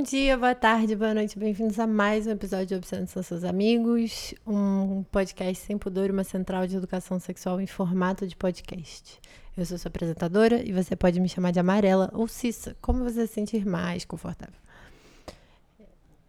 Bom dia, boa tarde, boa noite, bem-vindos a mais um episódio de Obsessão São Seus Amigos, um podcast sem pudor uma central de educação sexual em formato de podcast. Eu sou sua apresentadora e você pode me chamar de Amarela ou Cissa, como você se sentir mais confortável.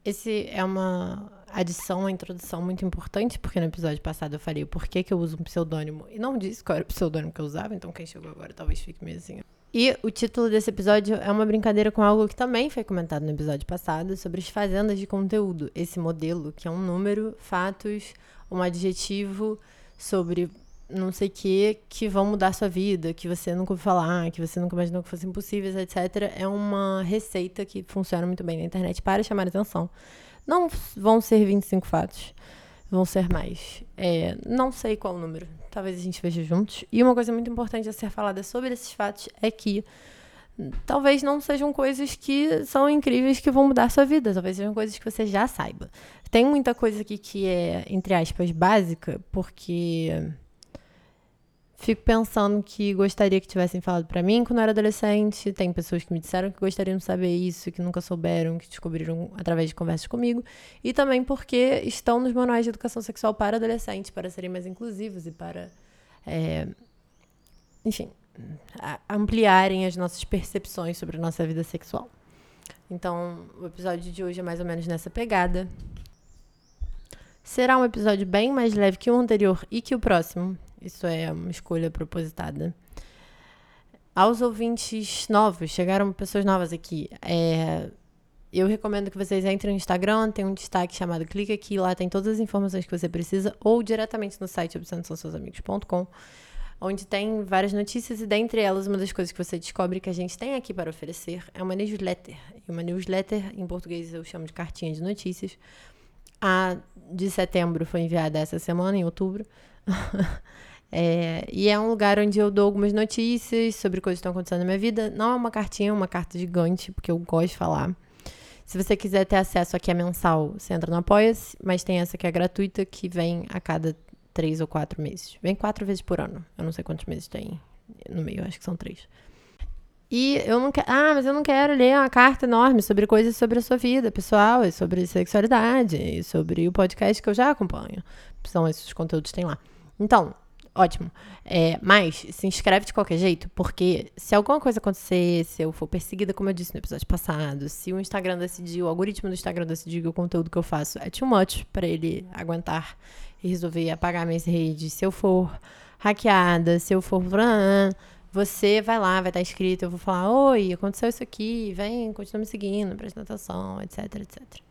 Esse é uma adição, uma introdução muito importante, porque no episódio passado eu falei o porquê que eu uso um pseudônimo e não disse qual era o pseudônimo que eu usava, então quem chegou agora talvez fique meio assim. E o título desse episódio é uma brincadeira com algo que também foi comentado no episódio passado, sobre as fazendas de conteúdo. Esse modelo, que é um número, fatos, um adjetivo sobre não sei o que, que vão mudar sua vida, que você nunca ouviu falar, que você nunca imaginou que fossem impossíveis, etc. É uma receita que funciona muito bem na internet para chamar atenção. Não vão ser 25 fatos, vão ser mais. É, não sei qual número, talvez a gente veja juntos. E uma coisa muito importante a ser falada sobre esses fatos é que talvez não sejam coisas que são incríveis que vão mudar a sua vida, talvez sejam coisas que você já saiba. Tem muita coisa aqui que é, entre aspas, básica, porque Fico pensando que gostaria que tivessem falado para mim quando eu era adolescente. Tem pessoas que me disseram que gostariam de saber isso, que nunca souberam, que descobriram através de conversas comigo. E também porque estão nos manuais de educação sexual para adolescentes, para serem mais inclusivos e para. É, enfim, ampliarem as nossas percepções sobre a nossa vida sexual. Então, o episódio de hoje é mais ou menos nessa pegada. Será um episódio bem mais leve que o anterior e que o próximo. Isso é uma escolha propositada. Aos ouvintes novos, chegaram pessoas novas aqui. É, eu recomendo que vocês entrem no Instagram, tem um destaque chamado Clica aqui, lá tem todas as informações que você precisa, ou diretamente no site obsessãoseusamigos.com, onde tem várias notícias e dentre elas uma das coisas que você descobre que a gente tem aqui para oferecer é uma newsletter. E uma newsletter, em português eu chamo de cartinha de notícias. A de setembro foi enviada essa semana, em outubro. É, e é um lugar onde eu dou algumas notícias sobre coisas que estão acontecendo na minha vida. Não é uma cartinha, é uma carta gigante, porque eu gosto de falar. Se você quiser ter acesso aqui a mensal, você entra no Apoia-se, mas tem essa que é gratuita, que vem a cada três ou quatro meses. Vem quatro vezes por ano. Eu não sei quantos meses tem no meio, acho que são três. E eu não quero. Ah, mas eu não quero ler uma carta enorme sobre coisas sobre a sua vida pessoal, e sobre sexualidade, e sobre o podcast que eu já acompanho. São esses conteúdos que tem lá. Então, ótimo. É, mas se inscreve de qualquer jeito, porque se alguma coisa acontecer, se eu for perseguida, como eu disse no episódio passado, se o Instagram decidir, o algoritmo do Instagram decidir que o conteúdo que eu faço é too much para ele aguentar e resolver apagar minhas redes, se eu for hackeada, se eu for. Você vai lá, vai estar inscrito, eu vou falar: Oi, aconteceu isso aqui, vem, continua me seguindo, presta atenção, etc, etc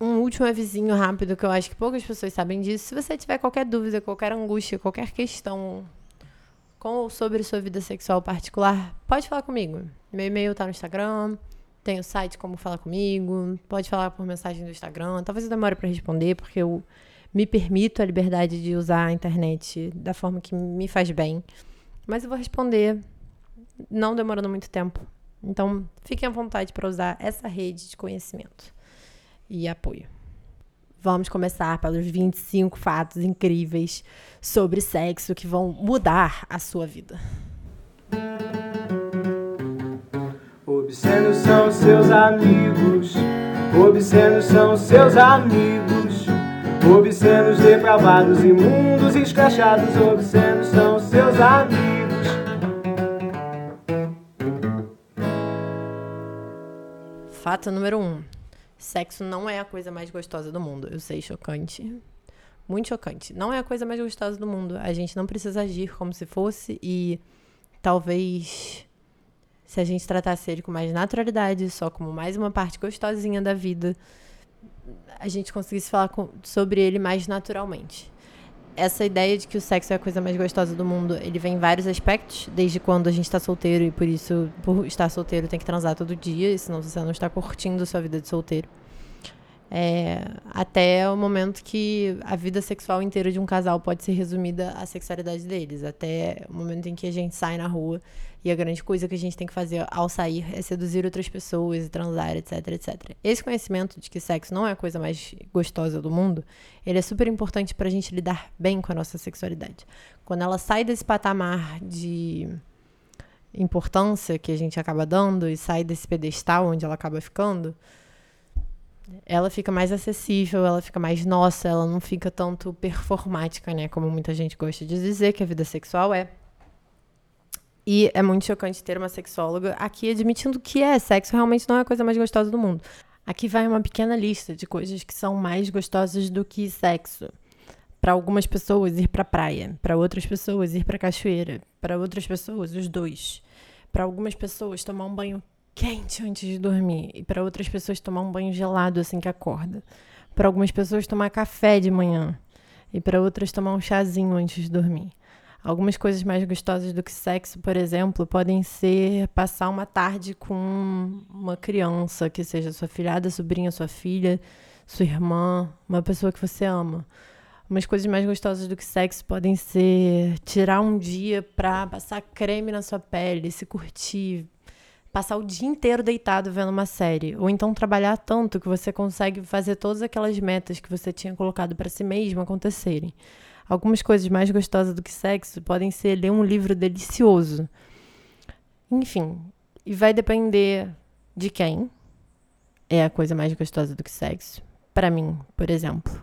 um último avisinho rápido que eu acho que poucas pessoas sabem disso. Se você tiver qualquer dúvida, qualquer angústia, qualquer questão com ou sobre sua vida sexual particular, pode falar comigo. Meu e-mail tá no Instagram, tem o site como falar comigo, pode falar por mensagem do Instagram. Talvez eu demore para responder, porque eu me permito a liberdade de usar a internet da forma que me faz bem. Mas eu vou responder não demorando muito tempo. Então, fiquem à vontade para usar essa rede de conhecimento e apoio. Vamos começar pelos 25 fatos incríveis sobre sexo que vão mudar a sua vida. Obscenos são seus amigos, obscenos são seus amigos, obscenos depravados, imundos, escrachados, obscenos são seus amigos. Fato número 1. Um. Sexo não é a coisa mais gostosa do mundo. Eu sei, chocante. Muito chocante. Não é a coisa mais gostosa do mundo. A gente não precisa agir como se fosse e talvez se a gente tratasse ele com mais naturalidade, só como mais uma parte gostosinha da vida, a gente conseguisse falar com, sobre ele mais naturalmente. Essa ideia de que o sexo é a coisa mais gostosa do mundo, ele vem em vários aspectos, desde quando a gente está solteiro e por isso, por estar solteiro, tem que transar todo dia, senão você não está curtindo sua vida de solteiro. É, até o momento que a vida sexual inteira de um casal pode ser resumida à sexualidade deles. Até o momento em que a gente sai na rua e a grande coisa que a gente tem que fazer ao sair é seduzir outras pessoas e transar, etc, etc. Esse conhecimento de que sexo não é a coisa mais gostosa do mundo, ele é super importante para a gente lidar bem com a nossa sexualidade. Quando ela sai desse patamar de importância que a gente acaba dando e sai desse pedestal onde ela acaba ficando, ela fica mais acessível, ela fica mais nossa, ela não fica tanto performática, né? Como muita gente gosta de dizer que a vida sexual é. E é muito chocante ter uma sexóloga aqui admitindo que é sexo realmente não é a coisa mais gostosa do mundo. Aqui vai uma pequena lista de coisas que são mais gostosas do que sexo. Para algumas pessoas ir para praia, para outras pessoas ir para cachoeira, para outras pessoas os dois. Para algumas pessoas tomar um banho quente antes de dormir e para outras pessoas tomar um banho gelado assim que acorda. Para algumas pessoas tomar café de manhã e para outras tomar um chazinho antes de dormir. Algumas coisas mais gostosas do que sexo, por exemplo, podem ser passar uma tarde com uma criança, que seja sua filhada, sobrinha, sua filha, sua irmã, uma pessoa que você ama. Umas coisas mais gostosas do que sexo podem ser tirar um dia pra passar creme na sua pele, se curtir, passar o dia inteiro deitado vendo uma série, ou então trabalhar tanto que você consegue fazer todas aquelas metas que você tinha colocado para si mesmo acontecerem. Algumas coisas mais gostosas do que sexo podem ser ler um livro delicioso. Enfim, e vai depender de quem é a coisa mais gostosa do que sexo. Para mim, por exemplo,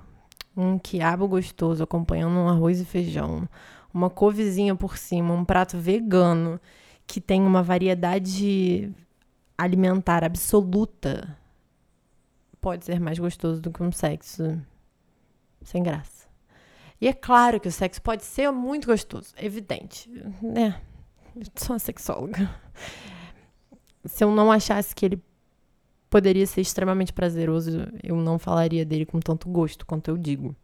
um quiabo gostoso acompanhando um arroz e feijão, uma couvezinha por cima, um prato vegano que tem uma variedade alimentar absoluta, pode ser mais gostoso do que um sexo sem graça. E é claro que o sexo pode ser muito gostoso, evidente, né? Eu sou uma sexóloga. Se eu não achasse que ele poderia ser extremamente prazeroso, eu não falaria dele com tanto gosto quanto eu digo.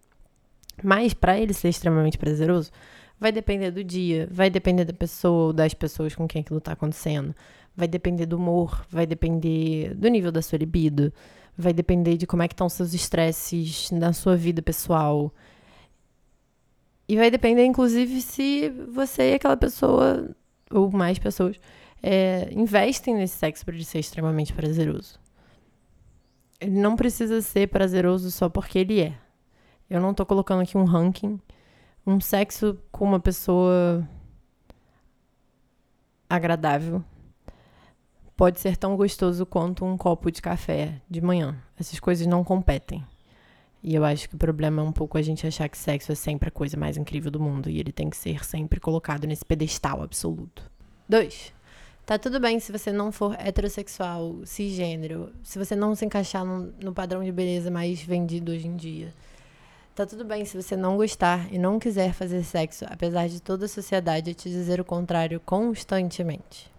Mas para ele ser extremamente prazeroso, Vai depender do dia, vai depender da pessoa das pessoas com quem aquilo está acontecendo. Vai depender do humor, vai depender do nível da sua libido, vai depender de como é que estão seus estresses na sua vida pessoal. E vai depender, inclusive, se você e aquela pessoa, ou mais pessoas, é, investem nesse sexo para ele ser extremamente prazeroso. Ele não precisa ser prazeroso só porque ele é. Eu não estou colocando aqui um ranking um sexo com uma pessoa agradável pode ser tão gostoso quanto um copo de café de manhã. Essas coisas não competem. E eu acho que o problema é um pouco a gente achar que sexo é sempre a coisa mais incrível do mundo e ele tem que ser sempre colocado nesse pedestal absoluto. Dois. Tá tudo bem se você não for heterossexual, cisgênero, se você não se encaixar no, no padrão de beleza mais vendido hoje em dia. Tá tudo bem se você não gostar e não quiser fazer sexo, apesar de toda a sociedade te dizer o contrário constantemente.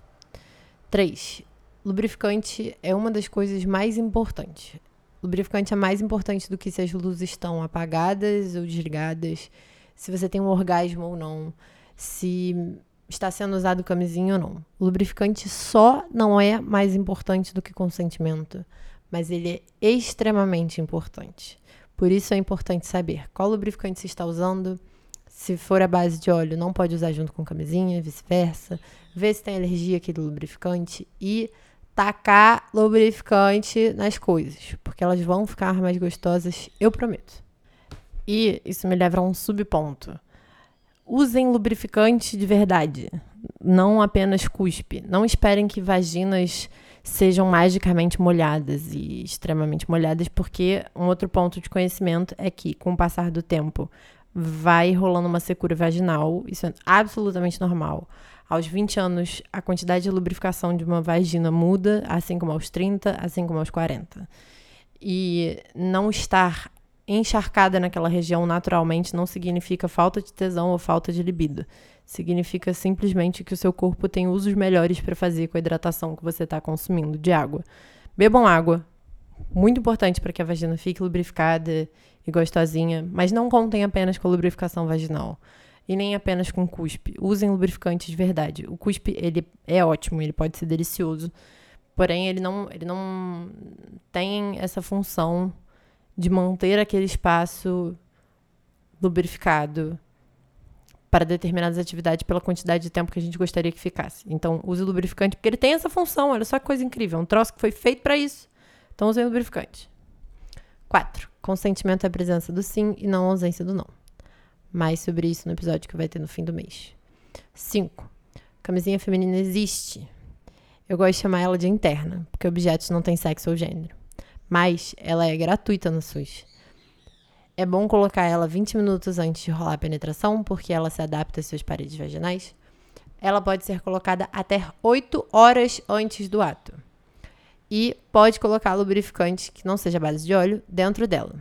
3. Lubrificante é uma das coisas mais importantes. Lubrificante é mais importante do que se as luzes estão apagadas ou desligadas, se você tem um orgasmo ou não, se está sendo usado camisinha ou não. Lubrificante só não é mais importante do que consentimento, mas ele é extremamente importante. Por isso é importante saber qual lubrificante se está usando. Se for a base de óleo, não pode usar junto com camisinha, vice-versa. Ver se tem alergia aquele lubrificante e tacar lubrificante nas coisas, porque elas vão ficar mais gostosas, eu prometo. E isso me leva a um subponto. Usem lubrificante de verdade, não apenas cuspe. Não esperem que vaginas sejam magicamente molhadas e extremamente molhadas, porque um outro ponto de conhecimento é que, com o passar do tempo, vai rolando uma secura vaginal, isso é absolutamente normal. Aos 20 anos, a quantidade de lubrificação de uma vagina muda, assim como aos 30, assim como aos 40. E não estar encharcada naquela região naturalmente não significa falta de tesão ou falta de libido significa simplesmente que o seu corpo tem usos melhores para fazer com a hidratação que você está consumindo de água. Bebam água, muito importante para que a vagina fique lubrificada e gostosinha, mas não contem apenas com a lubrificação vaginal e nem apenas com cuspe. Usem lubrificante de verdade. O cuspe ele é ótimo, ele pode ser delicioso, porém ele não, ele não tem essa função de manter aquele espaço lubrificado para determinadas atividades pela quantidade de tempo que a gente gostaria que ficasse. Então, use o lubrificante, porque ele tem essa função. Olha só que coisa incrível. É um troço que foi feito para isso. Então, use o lubrificante. 4. Consentimento é a presença do sim e não a ausência do não. Mais sobre isso no episódio que vai ter no fim do mês. 5. Camisinha feminina existe. Eu gosto de chamar ela de interna, porque objetos não têm sexo ou gênero. Mas ela é gratuita no SUS. É bom colocar ela 20 minutos antes de rolar a penetração, porque ela se adapta às suas paredes vaginais. Ela pode ser colocada até 8 horas antes do ato. E pode colocar lubrificante, que não seja base de óleo, dentro dela.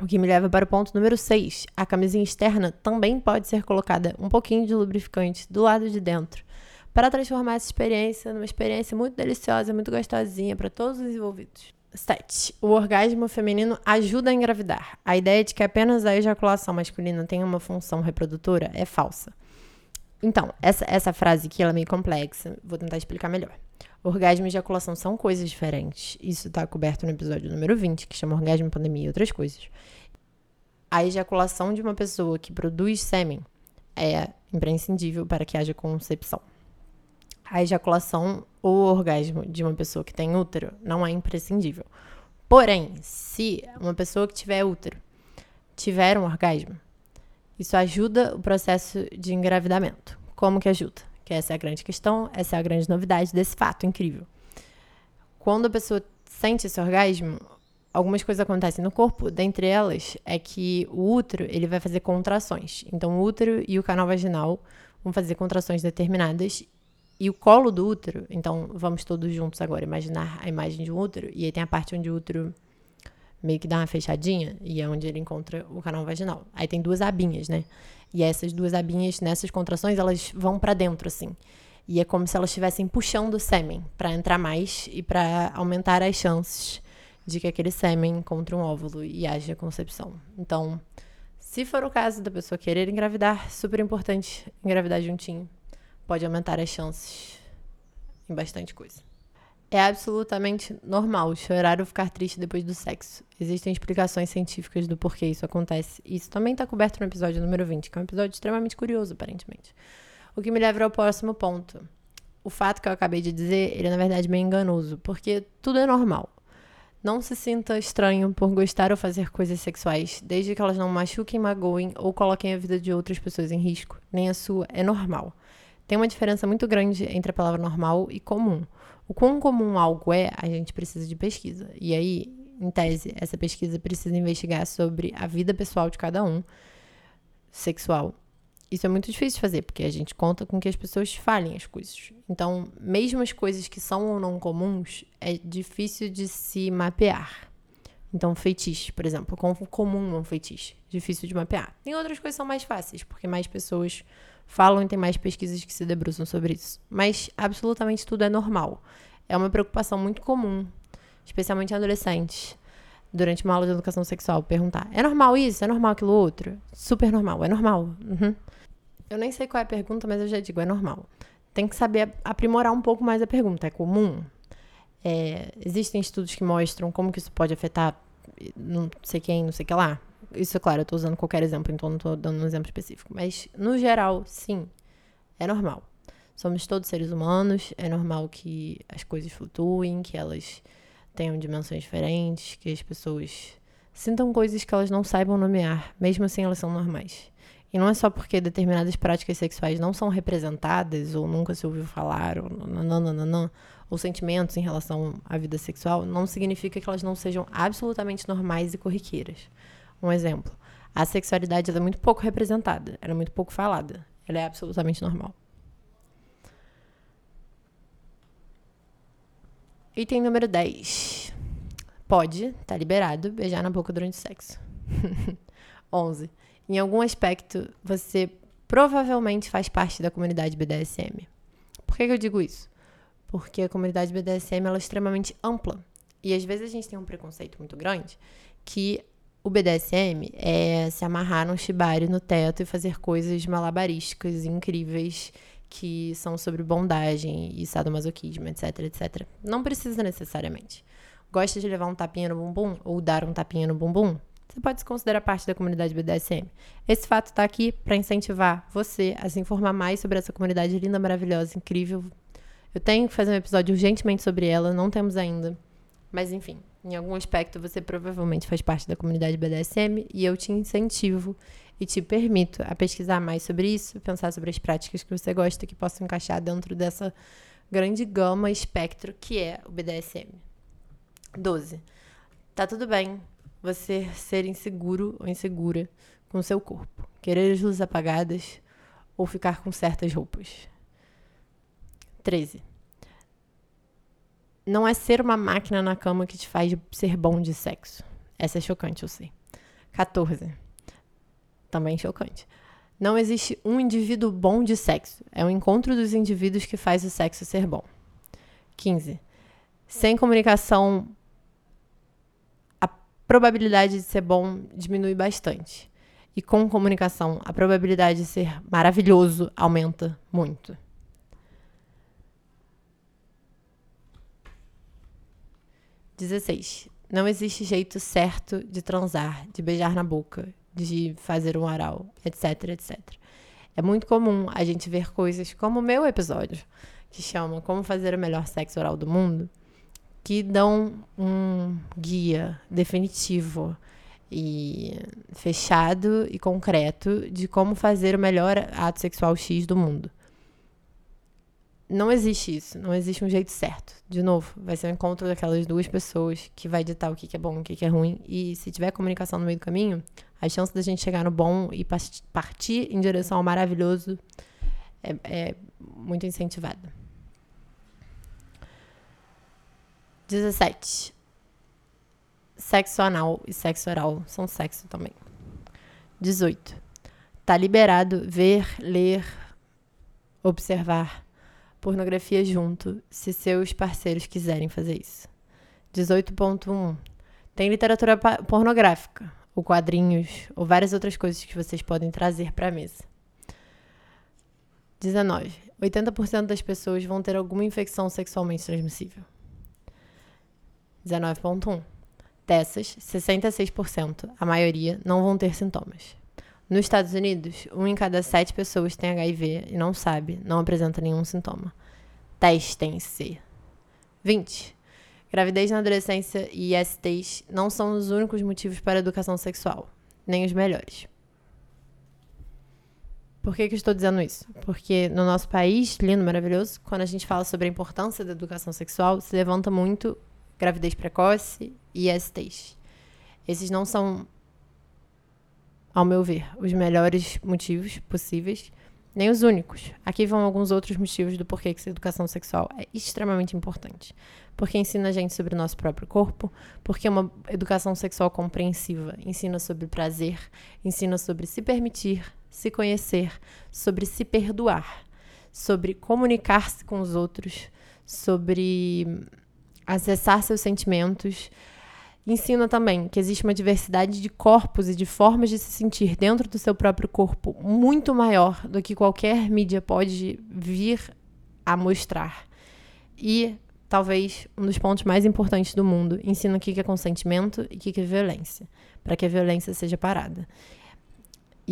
O que me leva para o ponto número 6. A camisinha externa também pode ser colocada um pouquinho de lubrificante do lado de dentro, para transformar essa experiência numa experiência muito deliciosa, muito gostosinha para todos os envolvidos. 7. O orgasmo feminino ajuda a engravidar. A ideia de que apenas a ejaculação masculina tem uma função reprodutora é falsa. Então, essa, essa frase aqui ela é meio complexa, vou tentar explicar melhor. Orgasmo e ejaculação são coisas diferentes. Isso está coberto no episódio número 20, que chama Orgasmo, Pandemia e Outras Coisas. A ejaculação de uma pessoa que produz sêmen é imprescindível para que haja concepção. A ejaculação ou orgasmo de uma pessoa que tem útero não é imprescindível. Porém, se uma pessoa que tiver útero tiver um orgasmo, isso ajuda o processo de engravidamento. Como que ajuda? Que essa é a grande questão, essa é a grande novidade desse fato incrível. Quando a pessoa sente esse orgasmo, algumas coisas acontecem no corpo, dentre elas é que o útero, ele vai fazer contrações. Então o útero e o canal vaginal vão fazer contrações determinadas e o colo do útero, então vamos todos juntos agora imaginar a imagem de um útero e aí tem a parte onde o útero meio que dá uma fechadinha e é onde ele encontra o canal vaginal. Aí tem duas abinhas, né? E essas duas abinhas, nessas contrações, elas vão para dentro, assim. E é como se elas estivessem puxando o sêmen para entrar mais e para aumentar as chances de que aquele sêmen encontre um óvulo e haja concepção. Então, se for o caso da pessoa querer engravidar, super importante engravidar juntinho. Pode aumentar as chances em bastante coisa. É absolutamente normal chorar ou ficar triste depois do sexo. Existem explicações científicas do porquê isso acontece. Isso também está coberto no episódio número 20, que é um episódio extremamente curioso, aparentemente. O que me leva ao próximo ponto. O fato que eu acabei de dizer, ele é na verdade meio enganoso, porque tudo é normal. Não se sinta estranho por gostar ou fazer coisas sexuais, desde que elas não machuquem, magoem ou coloquem a vida de outras pessoas em risco, nem a sua, é normal. Tem uma diferença muito grande entre a palavra normal e comum. O quão comum algo é, a gente precisa de pesquisa. E aí, em tese, essa pesquisa precisa investigar sobre a vida pessoal de cada um, sexual. Isso é muito difícil de fazer, porque a gente conta com que as pessoas falem as coisas. Então, mesmo as coisas que são ou não comuns, é difícil de se mapear. Então, feitiço, por exemplo, comum um feitiço, difícil de mapear. Tem outras coisas que são mais fáceis, porque mais pessoas falam e tem mais pesquisas que se debruçam sobre isso. Mas absolutamente tudo é normal. É uma preocupação muito comum, especialmente em adolescentes, durante uma aula de educação sexual, perguntar: é normal isso? É normal aquilo outro? Super normal, é normal. Uhum. Eu nem sei qual é a pergunta, mas eu já digo: é normal. Tem que saber aprimorar um pouco mais a pergunta. É comum? É, existem estudos que mostram como que isso pode afetar não sei quem, não sei o que lá. Isso, é claro, eu tô usando qualquer exemplo, então não tô dando um exemplo específico. Mas, no geral, sim, é normal. Somos todos seres humanos, é normal que as coisas flutuem, que elas tenham dimensões diferentes, que as pessoas sintam coisas que elas não saibam nomear, mesmo assim elas são normais. E não é só porque determinadas práticas sexuais não são representadas, ou nunca se ouviu falar, ou nananana, ou sentimentos em relação à vida sexual, não significa que elas não sejam absolutamente normais e corriqueiras. Um exemplo. A sexualidade é muito pouco representada, ela é muito pouco falada. Ela é absolutamente normal. Item número 10. Pode, tá liberado, beijar na boca durante o sexo. 11. Em algum aspecto, você provavelmente faz parte da comunidade BDSM. Por que, que eu digo isso? Porque a comunidade BDSM ela é extremamente ampla. E às vezes a gente tem um preconceito muito grande que o BDSM é se amarrar num shibari no teto e fazer coisas malabarísticas incríveis que são sobre bondagem e sadomasoquismo, etc, etc. Não precisa necessariamente. Gosta de levar um tapinha no bumbum ou dar um tapinha no bumbum? Você pode se considerar parte da comunidade BDSM. Esse fato está aqui para incentivar você a se informar mais sobre essa comunidade linda, maravilhosa, incrível. Eu tenho que fazer um episódio urgentemente sobre ela, não temos ainda. Mas enfim, Em algum aspecto, você provavelmente faz parte da comunidade BDSM e eu te incentivo e te permito a pesquisar mais sobre isso, pensar sobre as práticas que você gosta que possam encaixar dentro dessa grande gama espectro que é o BDSM. 12. Tá tudo bem você ser inseguro ou insegura com seu corpo, querer as luzes apagadas ou ficar com certas roupas. 13. Não é ser uma máquina na cama que te faz ser bom de sexo. Essa é chocante, eu sei. 14. Também chocante. Não existe um indivíduo bom de sexo. É o encontro dos indivíduos que faz o sexo ser bom. 15. Sem comunicação, a probabilidade de ser bom diminui bastante. E com comunicação, a probabilidade de ser maravilhoso aumenta muito. 16. Não existe jeito certo de transar, de beijar na boca, de fazer um oral, etc, etc. É muito comum a gente ver coisas como o meu episódio, que chama Como Fazer o Melhor Sexo Oral do Mundo, que dão um guia definitivo e fechado e concreto de como fazer o melhor ato sexual X do mundo não existe isso, não existe um jeito certo. De novo, vai ser um encontro daquelas duas pessoas que vai ditar o que, é bom o que, é ruim. E se tiver comunicação no meio do caminho, a chance da gente chegar no bom e partir em direção ao maravilhoso é, é muito incentivada. 17. Sexo anal e sexo oral são sexo também. 18. Tá liberado ver, ler, observar pornografia junto, se seus parceiros quiserem fazer isso. 18.1. Tem literatura pornográfica, ou quadrinhos, ou várias outras coisas que vocês podem trazer para a mesa. 19. 80% das pessoas vão ter alguma infecção sexualmente transmissível. 19.1. Dessas, 66%, a maioria, não vão ter sintomas. Nos Estados Unidos, um em cada sete pessoas tem HIV e não sabe, não apresenta nenhum sintoma. Testem-se. 20. Gravidez na adolescência e ISTs não são os únicos motivos para educação sexual, nem os melhores. Por que, que eu estou dizendo isso? Porque no nosso país, lindo, maravilhoso, quando a gente fala sobre a importância da educação sexual, se levanta muito gravidez precoce e ISTs. Esses não são ao meu ver, os melhores motivos possíveis, nem os únicos. Aqui vão alguns outros motivos do porquê que a educação sexual é extremamente importante. Porque ensina a gente sobre o nosso próprio corpo, porque é uma educação sexual compreensiva ensina sobre prazer, ensina sobre se permitir, se conhecer, sobre se perdoar, sobre comunicar-se com os outros, sobre acessar seus sentimentos, Ensina também que existe uma diversidade de corpos e de formas de se sentir dentro do seu próprio corpo muito maior do que qualquer mídia pode vir a mostrar. E talvez um dos pontos mais importantes do mundo, ensina o que é consentimento e o que é violência, para que a violência seja parada.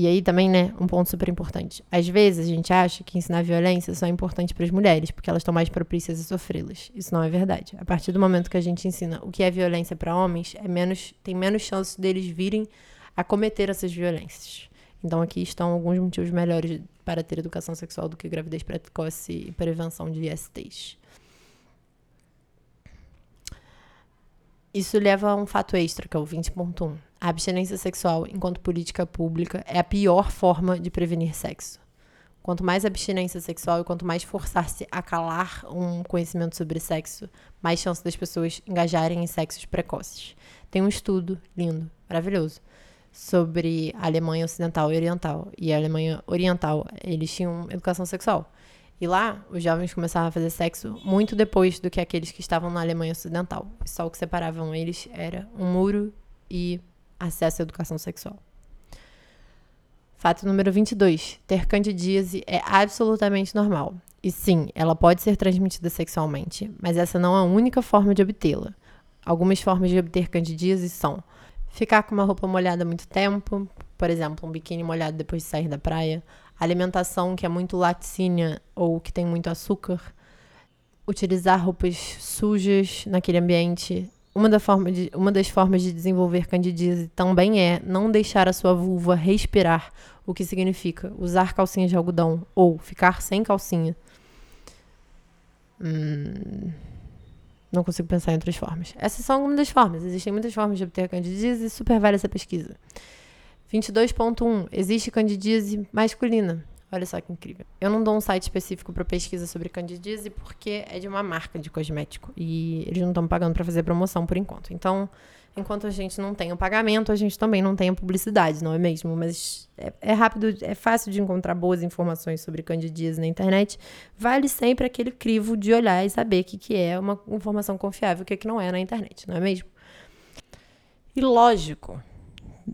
E aí também, né, um ponto super importante. Às vezes a gente acha que ensinar violência só é importante para as mulheres, porque elas estão mais propícias a sofrê-las. Isso não é verdade. A partir do momento que a gente ensina o que é violência para homens, é menos, tem menos chances deles virem a cometer essas violências. Então aqui estão alguns motivos melhores para ter educação sexual do que gravidez precoce e prevenção de ISTs. Isso leva a um fato extra, que é o 20.1 a abstinência sexual, enquanto política pública, é a pior forma de prevenir sexo. Quanto mais abstinência sexual e quanto mais forçar-se a calar um conhecimento sobre sexo, mais chance das pessoas engajarem em sexos precoces. Tem um estudo lindo, maravilhoso, sobre a Alemanha Ocidental e Oriental. E a Alemanha Oriental, eles tinham educação sexual. E lá, os jovens começavam a fazer sexo muito depois do que aqueles que estavam na Alemanha Ocidental. Só o que separavam eles era um muro e acesso à educação sexual. Fato número 22. Ter candidíase é absolutamente normal. E sim, ela pode ser transmitida sexualmente, mas essa não é a única forma de obtê-la. Algumas formas de obter candidíase são ficar com uma roupa molhada muito tempo, por exemplo, um biquíni molhado depois de sair da praia, alimentação que é muito laticínea ou que tem muito açúcar, utilizar roupas sujas naquele ambiente, Uma, da forma de, uma das formas de desenvolver candidíase também é não deixar a sua vulva respirar, o que significa usar calcinhas de algodão ou ficar sem calcinha. Hum, não consigo pensar em outras formas. Essas são algumas das formas. Existem muitas formas de obter candidíase e super vale essa pesquisa. 22.1. Existe candidíase masculina. Olha só que incrível. Eu não dou um site específico para pesquisa sobre candidíase porque é de uma marca de cosmético e eles não estão pagando para fazer promoção por enquanto. Então, enquanto a gente não tem o pagamento, a gente também não tem a publicidade, não é mesmo? Mas é, é rápido, é fácil de encontrar boas informações sobre candidíase na internet. Vale sempre aquele crivo de olhar e saber o que, que é uma informação confiável o que, que não é na internet, não é mesmo? E lógico,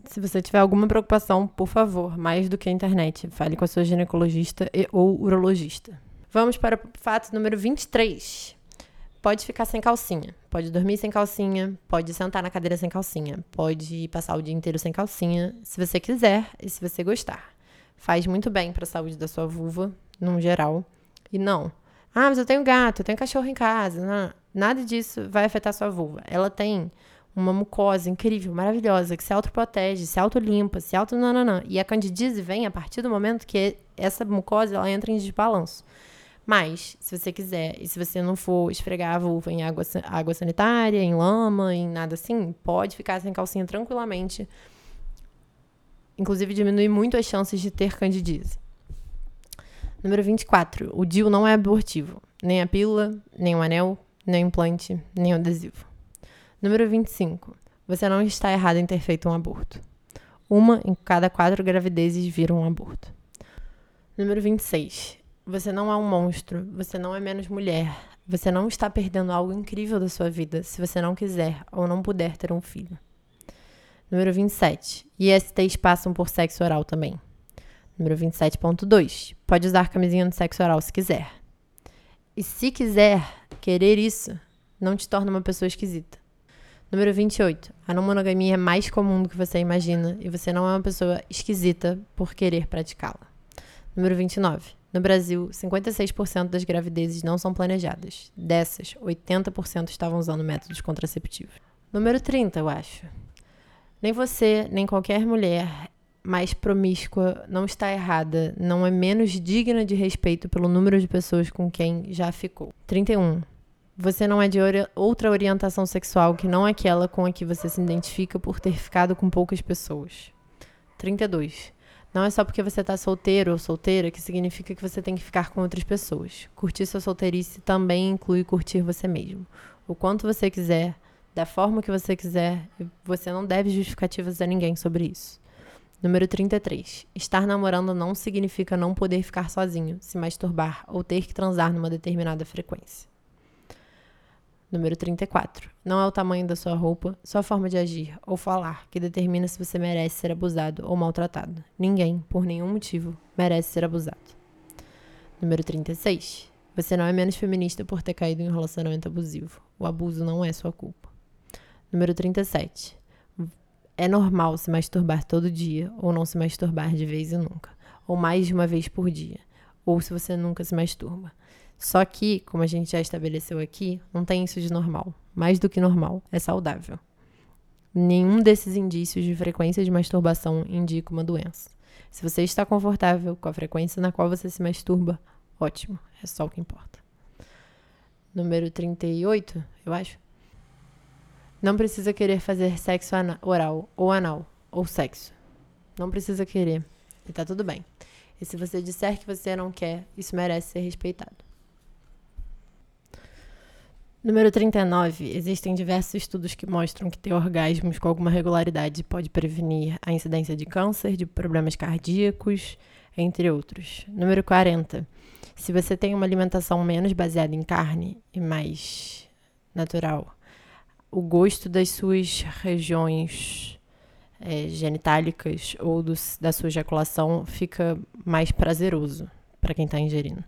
se você tiver alguma preocupação, por favor, mais do que a internet, fale com a sua ginecologista e, ou urologista. Vamos para o fato número 23. Pode ficar sem calcinha, pode dormir sem calcinha, pode sentar na cadeira sem calcinha, pode passar o dia inteiro sem calcinha, se você quiser e se você gostar. Faz muito bem para a saúde da sua vulva, num geral. E não, ah, mas eu tenho gato, eu tenho cachorro em casa. Não, nada disso vai afetar a sua vulva. Ela tem uma mucosa incrível, maravilhosa, que se autoprotege, se autolimpa, se auto nananã. E a candidíase vem a partir do momento que essa mucosa ela entra em desbalanço. Mas, se você quiser, e se você não for esfregar a vulva em água, água sanitária, em lama, em nada assim, pode ficar sem calcinha tranquilamente. Inclusive, diminui muito as chances de ter candidíase. Número 24. O DIU não é abortivo. Nem a pílula, nem o anel, nem o implante, nem o adesivo. Número 25. Você não está errado em ter feito um aborto. Uma em cada quatro gravidezes vira um aborto. Número 26. Você não é um monstro. Você não é menos mulher. Você não está perdendo algo incrível da sua vida se você não quiser ou não puder ter um filho. Número 27. ISTs passam por sexo oral também. Número 27.2. Pode usar camisinha no sexo oral se quiser. E se quiser querer isso, não te torna uma pessoa esquisita. Número 28. A não monogamia é mais comum do que você imagina e você não é uma pessoa esquisita por querer praticá-la. Número 29. No Brasil, 56% das gravidezes não são planejadas. Dessas, 80% estavam usando métodos contraceptivos. Número 30, eu acho. Nem você, nem qualquer mulher mais promíscua não está errada, não é menos digna de respeito pelo número de pessoas com quem já ficou. 31. Você não é de outra orientação sexual que não aquela com a que você se identifica por ter ficado com poucas pessoas. 32. Não é só porque você está solteiro ou solteira que significa que você tem que ficar com outras pessoas. Curtir sua solteirice também inclui curtir você mesmo. O quanto você quiser, da forma que você quiser, você não deve justificativas a ninguém sobre isso. Número 33. Estar namorando não significa não poder ficar sozinho, se masturbar ou ter que transar numa determinada frequência. Número 34. Não é o tamanho da sua roupa, sua forma de agir ou falar que determina se você merece ser abusado ou maltratado. Ninguém, por nenhum motivo, merece ser abusado. Número 36. Você não é menos feminista por ter caído em um relacionamento abusivo. O abuso não é sua culpa. Número 37. É normal se masturbar todo dia ou não se masturbar de vez em nunca, ou mais de uma vez por dia, ou se você nunca se masturba. Só que, como a gente já estabeleceu aqui, não tem isso de normal. Mais do que normal, é saudável. Nenhum desses indícios de frequência de masturbação indica uma doença. Se você está confortável com a frequência na qual você se masturba, ótimo, é só o que importa. Número 38, eu acho. Não precisa querer fazer sexo oral ou anal ou sexo. Não precisa querer. E tá tudo bem. E se você disser que você não quer, isso merece ser respeitado. Número 39. Existem diversos estudos que mostram que ter orgasmos com alguma regularidade pode prevenir a incidência de câncer, de problemas cardíacos, entre outros. Número 40. Se você tem uma alimentação menos baseada em carne e mais natural, o gosto das suas regiões é, genitálicas ou do, da sua ejaculação fica mais prazeroso para quem está ingerindo.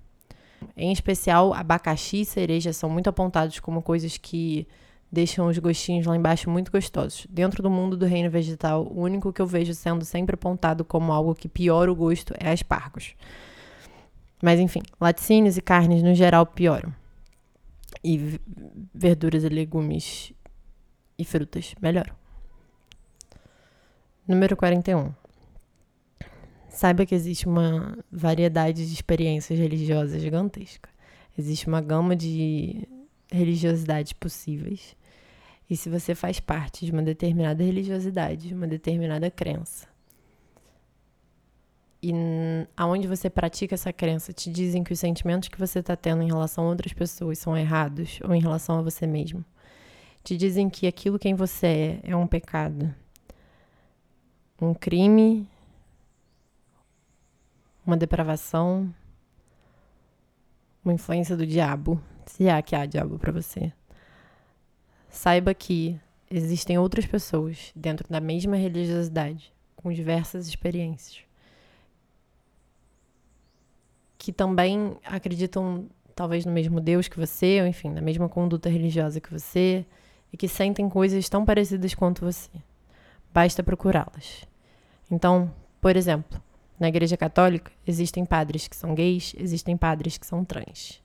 Em especial, abacaxi e cereja são muito apontados como coisas que deixam os gostinhos lá embaixo muito gostosos. Dentro do mundo do reino vegetal, o único que eu vejo sendo sempre apontado como algo que piora o gosto é aspargos. Mas enfim, laticínios e carnes no geral pioram. E verduras e legumes e frutas melhoram. Número 41. Saiba que existe uma variedade de experiências religiosas gigantesca. Existe uma gama de religiosidades possíveis. E se você faz parte de uma determinada religiosidade, uma determinada crença, e aonde você pratica essa crença te dizem que os sentimentos que você está tendo em relação a outras pessoas são errados ou em relação a você mesmo, te dizem que aquilo quem você é é um pecado, um crime, uma depravação, uma influência do diabo, se há que há diabo para você. Saiba que existem outras pessoas dentro da mesma religiosidade, com diversas experiências, que também acreditam talvez no mesmo Deus que você, ou enfim, na mesma conduta religiosa que você, e que sentem coisas tão parecidas quanto você. Basta procurá-las. Então, por exemplo, na Igreja Católica existem padres que são gays, existem padres que são trans.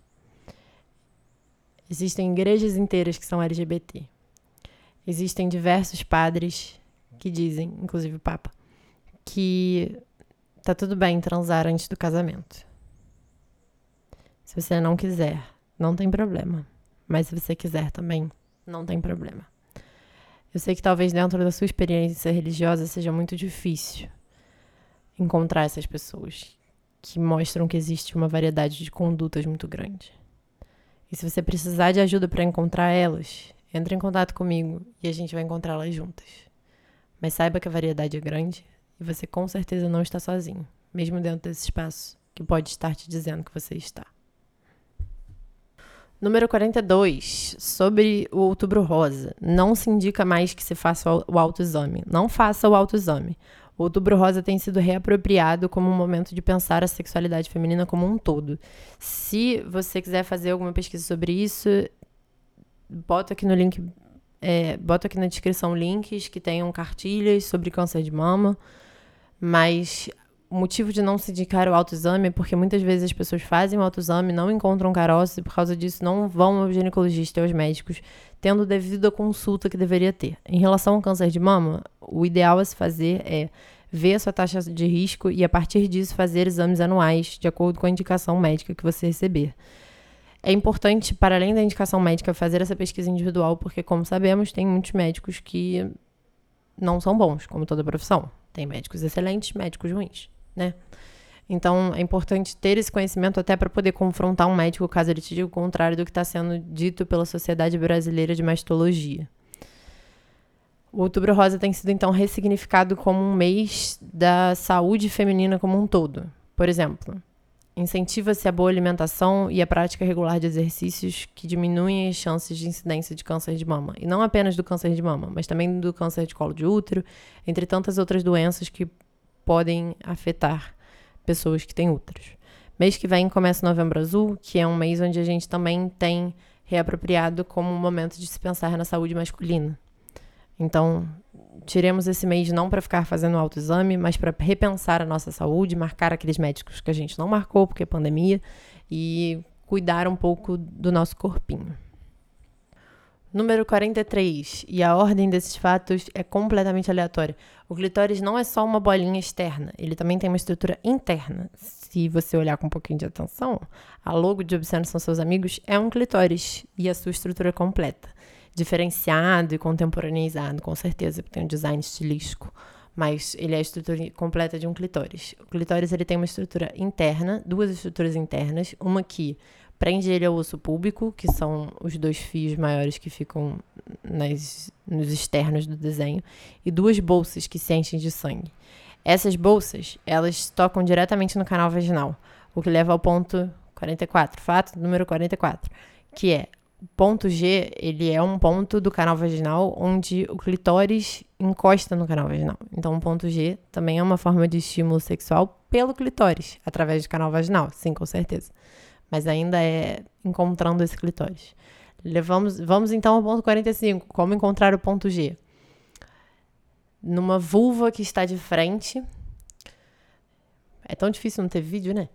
Existem igrejas inteiras que são LGBT. Existem diversos padres que dizem, inclusive o Papa, que tá tudo bem transar antes do casamento. Se você não quiser, não tem problema. Mas se você quiser também, não tem problema. Eu sei que talvez dentro da sua experiência religiosa seja muito difícil encontrar essas pessoas que mostram que existe uma variedade de condutas muito grande. E se você precisar de ajuda para encontrar elas, entre em contato comigo e a gente vai encontrá-las juntas. Mas saiba que a variedade é grande e você com certeza não está sozinho, mesmo dentro desse espaço que pode estar te dizendo que você está. Número 42, sobre o outubro rosa. Não se indica mais que se faça o autoexame. Não faça o autoexame. O Outubro Rosa tem sido reapropriado como um momento de pensar a sexualidade feminina como um todo. Se você quiser fazer alguma pesquisa sobre isso, bota aqui no link, é, bota aqui na descrição links que tenham cartilhas sobre câncer de mama. Mas o motivo de não se indicar o autoexame é porque muitas vezes as pessoas fazem o autoexame, não encontram caroço e por causa disso não vão ao ginecologista e aos médicos, tendo devido a consulta que deveria ter. Em relação ao câncer de mama, o ideal a se fazer é ver a sua taxa de risco e a partir disso fazer exames anuais, de acordo com a indicação médica que você receber. É importante, para além da indicação médica, fazer essa pesquisa individual, porque, como sabemos, tem muitos médicos que não são bons, como toda profissão. Tem médicos excelentes, médicos ruins né? Então, é importante ter esse conhecimento até para poder confrontar um médico caso ele te diga o contrário do que está sendo dito pela Sociedade Brasileira de Mastologia. O Outubro Rosa tem sido, então, ressignificado como um mês da saúde feminina como um todo. Por exemplo, incentiva-se a boa alimentação e a prática regular de exercícios que diminuem as chances de incidência de câncer de mama. E não apenas do câncer de mama, mas também do câncer de colo de útero, entre tantas outras doenças que podem afetar pessoas que têm úteros. Mês que vem começa o Novembro Azul, que é um mês onde a gente também tem reapropriado como um momento de se pensar na saúde masculina. Então, tiremos esse mês não para ficar fazendo autoexame, mas para repensar a nossa saúde, marcar aqueles médicos que a gente não marcou porque é pandemia e cuidar um pouco do nosso corpinho. Número 43. E a ordem desses fatos é completamente aleatória. O clitóris não é só uma bolinha externa, ele também tem uma estrutura interna. Se você olhar com um pouquinho de atenção, a logo de Obscenos São Seus Amigos é um clitóris e a sua estrutura completa. Diferenciado e contemporaneizado, com certeza, porque tem um design estilístico. Mas ele é a estrutura completa de um clitóris. O clitóris ele tem uma estrutura interna, duas estruturas internas, uma que prende ele ao osso público, que são os dois fios maiores que ficam nas, nos externos do desenho, e duas bolsas que se enchem de sangue. Essas bolsas, elas tocam diretamente no canal vaginal, o que leva ao ponto 44, fato número 44, que é o ponto G, ele é um ponto do canal vaginal onde o clitóris encosta no canal vaginal. Então, o ponto G também é uma forma de estímulo sexual pelo clitóris, através do canal vaginal, sim, com certeza mas ainda é encontrando esse clitóris. Levamos, vamos então ao ponto 45, como encontrar o ponto G. Numa vulva que está de frente. É tão difícil não ter vídeo, né?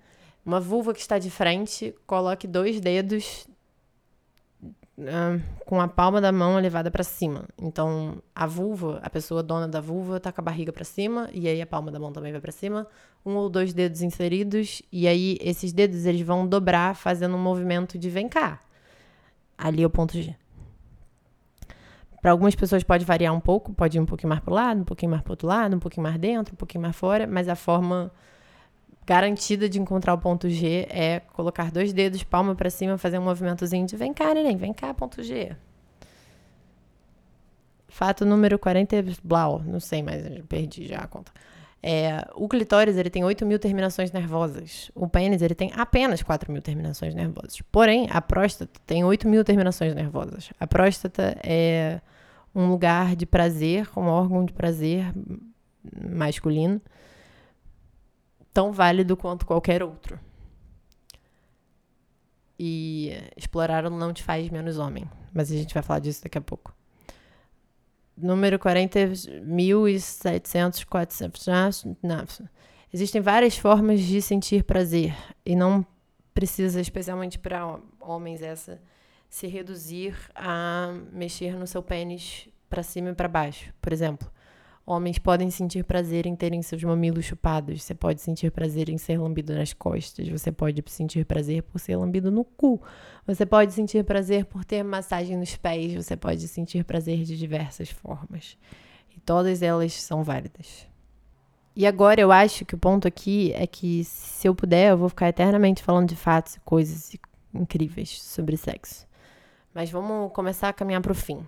Uma vulva que está de frente, coloque dois dedos uh, com a palma da mão elevada para cima. Então, a vulva, a pessoa dona da vulva tá com a barriga para cima e aí a palma da mão também vai para cima, um ou dois dedos inseridos e aí esses dedos eles vão dobrar fazendo um movimento de vem cá. Ali é o ponto G. Para algumas pessoas pode variar um pouco, pode ir um pouquinho mais para o lado, um pouquinho mais para outro lado, um pouquinho mais dentro, um pouquinho mais fora, mas a forma garantida de encontrar o ponto G é colocar dois dedos, palma para cima, fazer um movimentozinho de vem cá, neném, vem cá, ponto G. Fato número 40, blau, não sei, mas perdi já a conta. É, o clitóris ele tem 8 mil terminações nervosas. O pênis ele tem apenas 4 mil terminações nervosas. Porém, a próstata tem 8 mil terminações nervosas. A próstata é um lugar de prazer, um órgão de prazer masculino, tão válido quanto qualquer outro. E explorar não te faz menos homem. Mas a gente vai falar disso daqui a pouco número 40.700, 400. Não. Existem várias formas de sentir prazer e não precisa, especialmente para homens, essa se reduzir a mexer no seu pênis para cima e para baixo. Por exemplo, Homens podem sentir prazer em terem seus mamilos chupados. Você pode sentir prazer em ser lambido nas costas. Você pode sentir prazer por ser lambido no cu. Você pode sentir prazer por ter massagem nos pés. Você pode sentir prazer de diversas formas. E todas elas são válidas. E agora eu acho que o ponto aqui é que, se eu puder, eu vou ficar eternamente falando de fatos e coisas incríveis sobre sexo. Mas vamos começar a caminhar para o fim.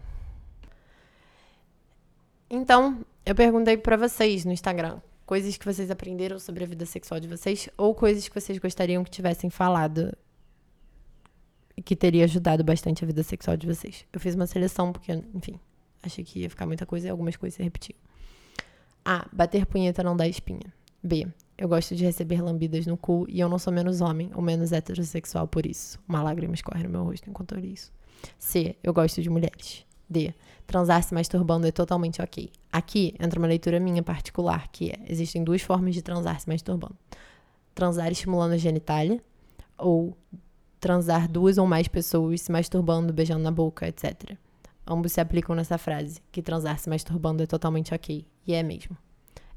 Então, eu perguntei para vocês no Instagram coisas que vocês aprenderam sobre a vida sexual de vocês ou coisas que vocês gostariam que tivessem falado e que teria ajudado bastante a vida sexual de vocês. Eu fiz uma seleção porque, enfim, achei que ia ficar muita coisa e algumas coisas se repetiam. A. Bater punheta não dá espinha. B. Eu gosto de receber lambidas no cu e eu não sou menos homem ou menos heterossexual por isso. Uma lágrima escorre no meu rosto enquanto eu li isso. C. Eu gosto de mulheres. D. Transar se masturbando é totalmente ok. Aqui entra uma leitura minha particular, que é: existem duas formas de transar se masturbando: transar estimulando a genitália, ou transar duas ou mais pessoas se masturbando, beijando na boca, etc. Ambos se aplicam nessa frase, que transar se masturbando é totalmente ok. E é mesmo.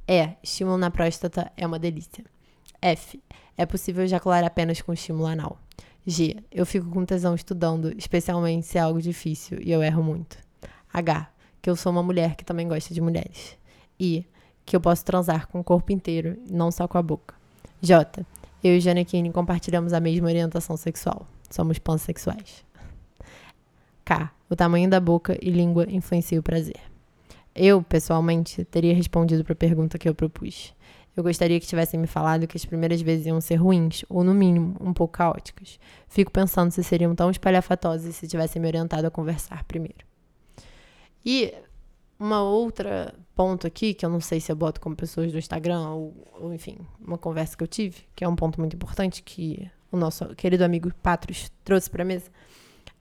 E. Estímulo na próstata é uma delícia. F. É possível ejacular apenas com estímulo anal. G. Eu fico com tesão estudando, especialmente se é algo difícil e eu erro muito. H. Que eu sou uma mulher que também gosta de mulheres. I. Que eu posso transar com o corpo inteiro, não só com a boca. J. Eu e Janequine compartilhamos a mesma orientação sexual. Somos pansexuais. K. O tamanho da boca e língua influencia o prazer. Eu, pessoalmente, teria respondido para a pergunta que eu propus. Eu gostaria que tivessem me falado que as primeiras vezes iam ser ruins, ou no mínimo, um pouco caóticas. Fico pensando se seriam tão espalhafatosas se tivessem me orientado a conversar primeiro. E uma outra ponto aqui, que eu não sei se eu boto como pessoas do Instagram, ou, ou enfim, uma conversa que eu tive, que é um ponto muito importante que o nosso querido amigo Patros trouxe para mesa,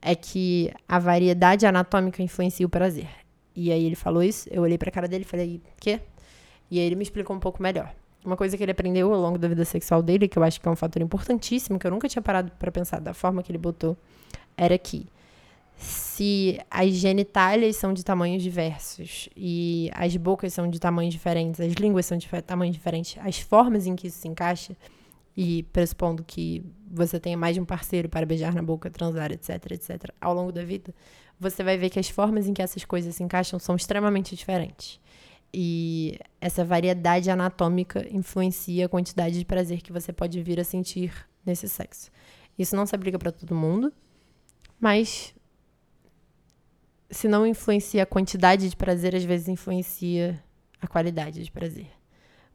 é que a variedade anatômica influencia o prazer. E aí ele falou isso, eu olhei pra cara dele e falei, quê? E aí ele me explicou um pouco melhor. Uma coisa que ele aprendeu ao longo da vida sexual dele, que eu acho que é um fator importantíssimo, que eu nunca tinha parado para pensar da forma que ele botou, era que se as genitálias são de tamanhos diversos e as bocas são de tamanhos diferentes, as línguas são de tamanhos diferentes, as formas em que isso se encaixa, e pressupondo que você tenha mais de um parceiro para beijar na boca, transar, etc, etc, ao longo da vida, você vai ver que as formas em que essas coisas se encaixam são extremamente diferentes. E essa variedade anatômica influencia a quantidade de prazer que você pode vir a sentir nesse sexo. Isso não se aplica para todo mundo, mas se não influencia a quantidade de prazer, às vezes influencia a qualidade de prazer.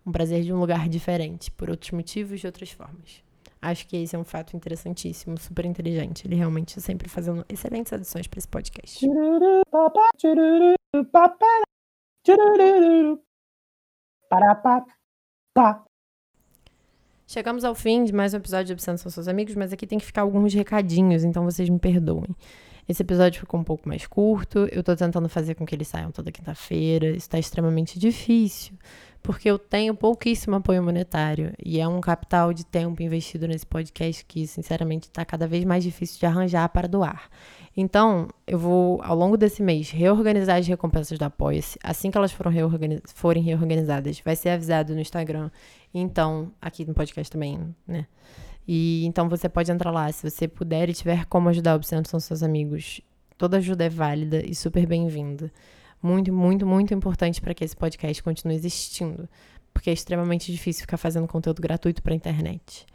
Um prazer de um lugar diferente, por outros motivos, de outras formas. Acho que esse é um fato interessantíssimo, super inteligente. Ele realmente está sempre fazendo excelentes adições para esse podcast. Chegamos ao fim de mais um episódio de Obsessão São Seus Amigos, mas aqui tem que ficar alguns recadinhos, então vocês me perdoem. Esse episódio ficou um pouco mais curto, eu tô tentando fazer com que eles saiam toda quinta-feira, isso tá extremamente difícil, porque eu tenho pouquíssimo apoio monetário e é um capital de tempo investido nesse podcast que, sinceramente, está cada vez mais difícil de arranjar para doar. Então, eu vou, ao longo desse mês, reorganizar as recompensas do Apoia-se. Assim que elas reorganiz forem reorganizadas, vai ser avisado no Instagram. Então, aqui no podcast também, né? E então você pode entrar lá, se você puder e tiver como ajudar a Obsceno São Seus Amigos. Toda ajuda é válida e super bem-vinda muito, muito, muito importante para que esse podcast continue existindo, porque é extremamente difícil ficar fazendo conteúdo gratuito para a internet.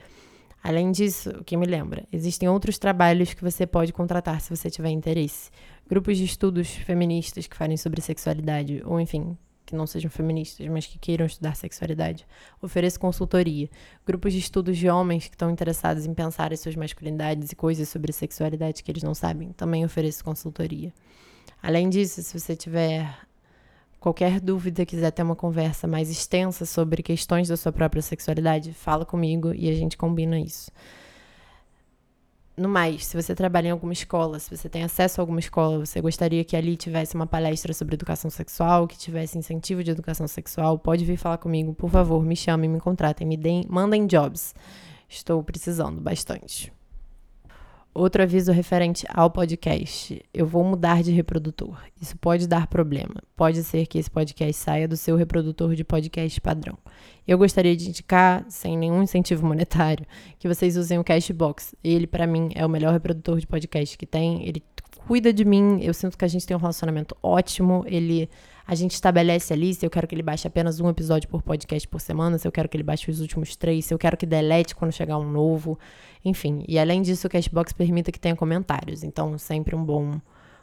Além disso, o que me lembra, existem outros trabalhos que você pode contratar se você tiver interesse. Grupos de estudos feministas que falem sobre sexualidade, ou enfim, que não sejam feministas, mas que queiram estudar sexualidade. Ofereço consultoria. Grupos de estudos de homens que estão interessados em pensar as suas masculinidades e coisas sobre sexualidade que eles não sabem. Também ofereço consultoria. Além disso, se você tiver qualquer dúvida, quiser ter uma conversa mais extensa sobre questões da sua própria sexualidade, fala comigo e a gente combina isso. No mais, se você trabalha em alguma escola, se você tem acesso a alguma escola, você gostaria que ali tivesse uma palestra sobre educação sexual, que tivesse incentivo de educação sexual, pode vir falar comigo, por favor, me chamem, me contratem, me deem, mandem jobs. Estou precisando bastante. Outro aviso referente ao podcast. Eu vou mudar de reprodutor. Isso pode dar problema. Pode ser que esse podcast saia do seu reprodutor de podcast padrão. Eu gostaria de indicar, sem nenhum incentivo monetário, que vocês usem o Cashbox. Ele, para mim, é o melhor reprodutor de podcast que tem. Ele cuida de mim. Eu sinto que a gente tem um relacionamento ótimo. Ele a gente estabelece ali se eu quero que ele baixe apenas um episódio por podcast por semana, se eu quero que ele baixe os últimos três, se eu quero que delete quando chegar um novo, enfim. E além disso, o Cashbox permita que tenha comentários, então sempre um bom,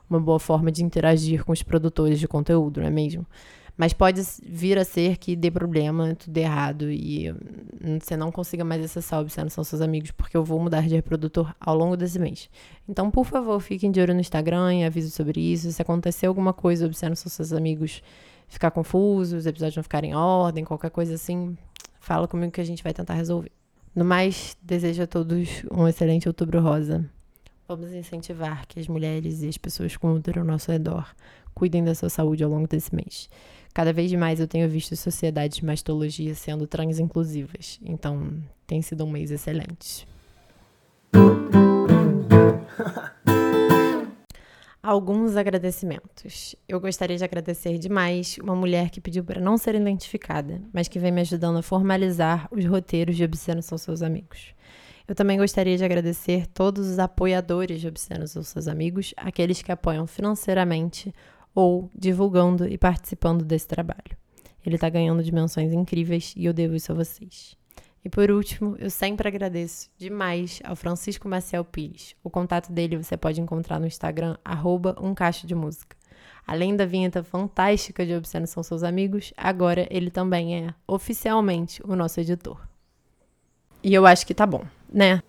uma boa forma de interagir com os produtores de conteúdo, não é mesmo? Mas pode vir a ser que dê problema, tudo errado e você não consiga mais acessar o Obsceno São Seus Amigos, porque eu vou mudar de reprodutor ao longo desse mês. Então, por favor, fiquem de olho no Instagram e avise sobre isso. Se acontecer alguma coisa, Obsceno São Seus Amigos ficar confuso, os episódios não ficarem em ordem, qualquer coisa assim, fala comigo que a gente vai tentar resolver. No mais, desejo a todos um excelente outubro rosa. Vamos incentivar que as mulheres e as pessoas com útero ao nosso redor cuidem da sua saúde ao longo desse mês. Cada vez mais eu tenho visto sociedades de mastologia sendo transinclusivas, então tem sido um mês excelente. Alguns agradecimentos. Eu gostaria de agradecer demais uma mulher que pediu para não ser identificada, mas que vem me ajudando a formalizar os roteiros de Obscenos São Seus Amigos. Eu também gostaria de agradecer todos os apoiadores de Obscenos São Seus Amigos, aqueles que apoiam financeiramente ou divulgando e participando desse trabalho. Ele está ganhando dimensões incríveis e eu devo isso a vocês. E por último, eu sempre agradeço demais ao Francisco Maciel Pires. O contato dele você pode encontrar no Instagram, arroba um de música. Além da vinheta fantástica de Obsceno São Seus Amigos, agora ele também é, oficialmente, o nosso editor. E eu acho que tá bom, né?